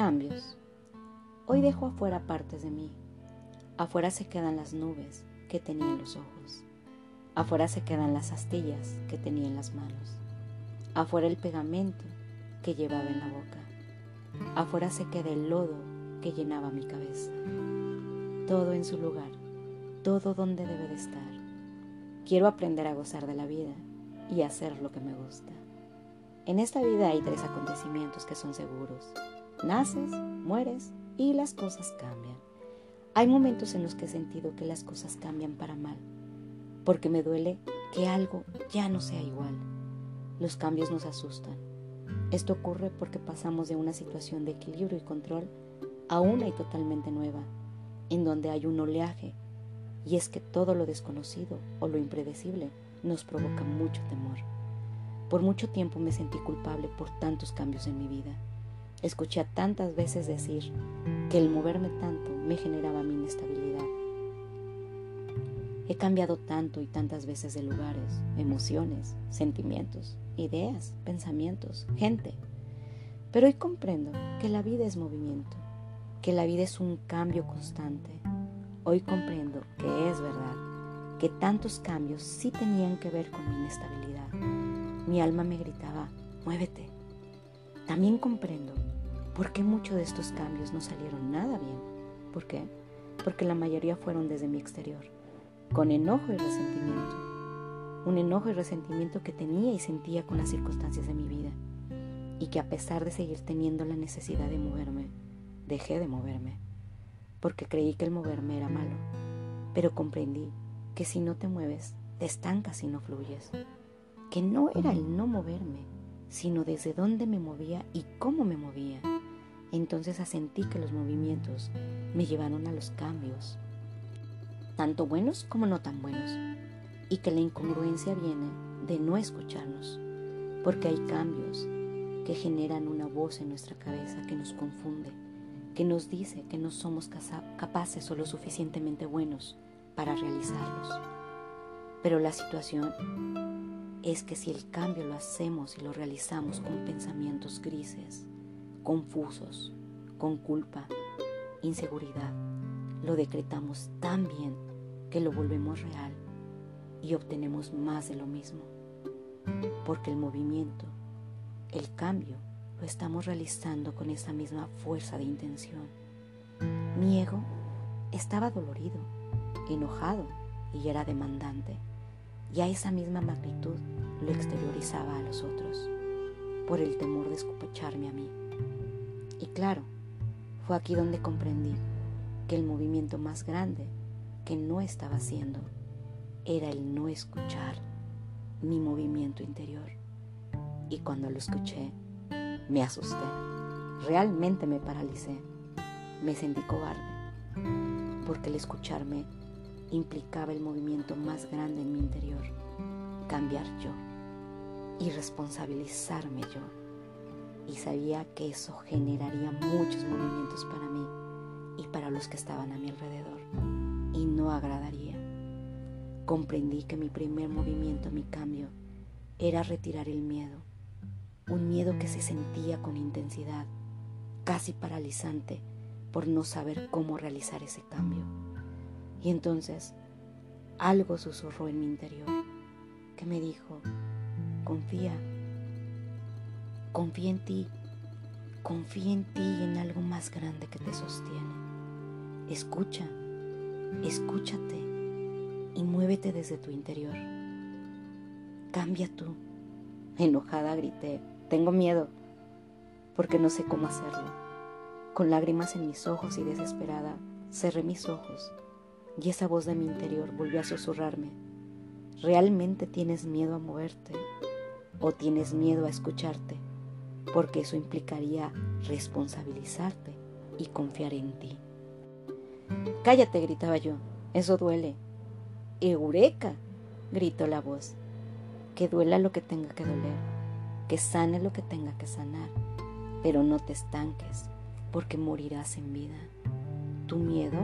Cambios. Hoy dejo afuera partes de mí. Afuera se quedan las nubes que tenía en los ojos. Afuera se quedan las astillas que tenía en las manos. Afuera el pegamento que llevaba en la boca. Afuera se queda el lodo que llenaba mi cabeza. Todo en su lugar, todo donde debe de estar. Quiero aprender a gozar de la vida y hacer lo que me gusta. En esta vida hay tres acontecimientos que son seguros. Naces, mueres y las cosas cambian. Hay momentos en los que he sentido que las cosas cambian para mal, porque me duele que algo ya no sea igual. Los cambios nos asustan. Esto ocurre porque pasamos de una situación de equilibrio y control a una y totalmente nueva, en donde hay un oleaje, y es que todo lo desconocido o lo impredecible nos provoca mucho temor. Por mucho tiempo me sentí culpable por tantos cambios en mi vida. Escuché tantas veces decir que el moverme tanto me generaba mi inestabilidad. He cambiado tanto y tantas veces de lugares, emociones, sentimientos, ideas, pensamientos, gente. Pero hoy comprendo que la vida es movimiento, que la vida es un cambio constante. Hoy comprendo que es verdad, que tantos cambios sí tenían que ver con mi inestabilidad. Mi alma me gritaba, muévete. También comprendo por qué muchos de estos cambios no salieron nada bien. ¿Por qué? Porque la mayoría fueron desde mi exterior, con enojo y resentimiento. Un enojo y resentimiento que tenía y sentía con las circunstancias de mi vida. Y que a pesar de seguir teniendo la necesidad de moverme, dejé de moverme. Porque creí que el moverme era malo. Pero comprendí que si no te mueves, te estancas y no fluyes. Que no era el no moverme, sino desde dónde me movía y cómo me movía. Entonces asentí que los movimientos me llevaron a los cambios, tanto buenos como no tan buenos, y que la incongruencia viene de no escucharnos, porque hay cambios que generan una voz en nuestra cabeza que nos confunde, que nos dice que no somos capaces o lo suficientemente buenos para realizarlos. Pero la situación es que si el cambio lo hacemos y lo realizamos con pensamientos grises, confusos, con culpa, inseguridad, lo decretamos tan bien que lo volvemos real y obtenemos más de lo mismo. Porque el movimiento, el cambio, lo estamos realizando con esa misma fuerza de intención. Mi ego estaba dolorido, enojado y era demandante. Y a esa misma magnitud lo exteriorizaba a los otros, por el temor de escupacharme a mí. Y claro, fue aquí donde comprendí que el movimiento más grande que no estaba haciendo era el no escuchar mi movimiento interior. Y cuando lo escuché, me asusté. Realmente me paralicé. Me sentí cobarde. Porque el escucharme implicaba el movimiento más grande en mi interior. Cambiar yo. Y responsabilizarme yo y sabía que eso generaría muchos movimientos para mí y para los que estaban a mi alrededor y no agradaría. Comprendí que mi primer movimiento, mi cambio, era retirar el miedo, un miedo que se sentía con intensidad, casi paralizante por no saber cómo realizar ese cambio. Y entonces algo susurró en mi interior que me dijo, confía, Confía en ti, confía en ti y en algo más grande que te sostiene. Escucha, escúchate y muévete desde tu interior. Cambia tú. Enojada grité, tengo miedo, porque no sé cómo hacerlo. Con lágrimas en mis ojos y desesperada, cerré mis ojos y esa voz de mi interior volvió a susurrarme. ¿Realmente tienes miedo a moverte o tienes miedo a escucharte? Porque eso implicaría responsabilizarte y confiar en ti. Cállate, gritaba yo, eso duele. Eureka, gritó la voz, que duela lo que tenga que doler, que sane lo que tenga que sanar, pero no te estanques, porque morirás en vida. Tu miedo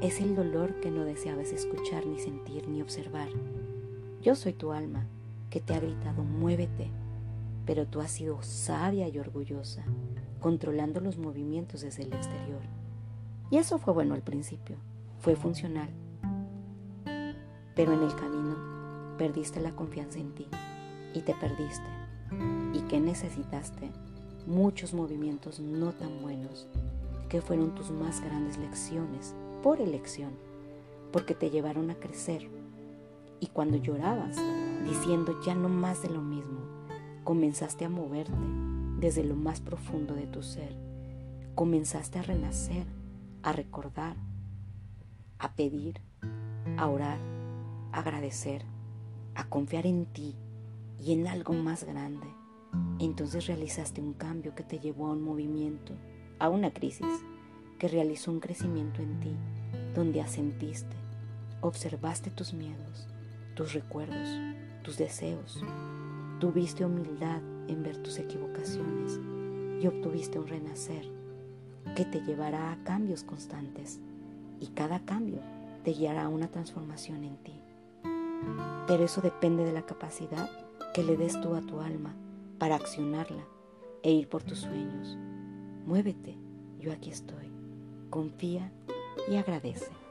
es el dolor que no deseabas escuchar ni sentir ni observar. Yo soy tu alma, que te ha gritado, muévete, pero tú has sido sabia y orgullosa, controlando los movimientos desde el exterior. Y eso fue bueno al principio, fue funcional. Pero en el camino perdiste la confianza en ti y te perdiste. ¿Y qué necesitaste? Muchos movimientos no tan buenos, que fueron tus más grandes lecciones por elección, porque te llevaron a crecer. Y cuando llorabas, diciendo ya no más de lo mismo, comenzaste a moverte desde lo más profundo de tu ser. Comenzaste a renacer, a recordar, a pedir, a orar, a agradecer, a confiar en ti y en algo más grande. Entonces realizaste un cambio que te llevó a un movimiento, a una crisis, que realizó un crecimiento en ti, donde asentiste, observaste tus miedos, tus recuerdos, tus deseos, tuviste humildad en ver tus equivocaciones y obtuviste un renacer que te llevará a cambios constantes y cada cambio te guiará a una transformación en ti. Pero eso depende de la capacidad que le des tú a tu alma para accionarla e ir por tus sueños. Muévete, yo aquí estoy. Confía y agradece.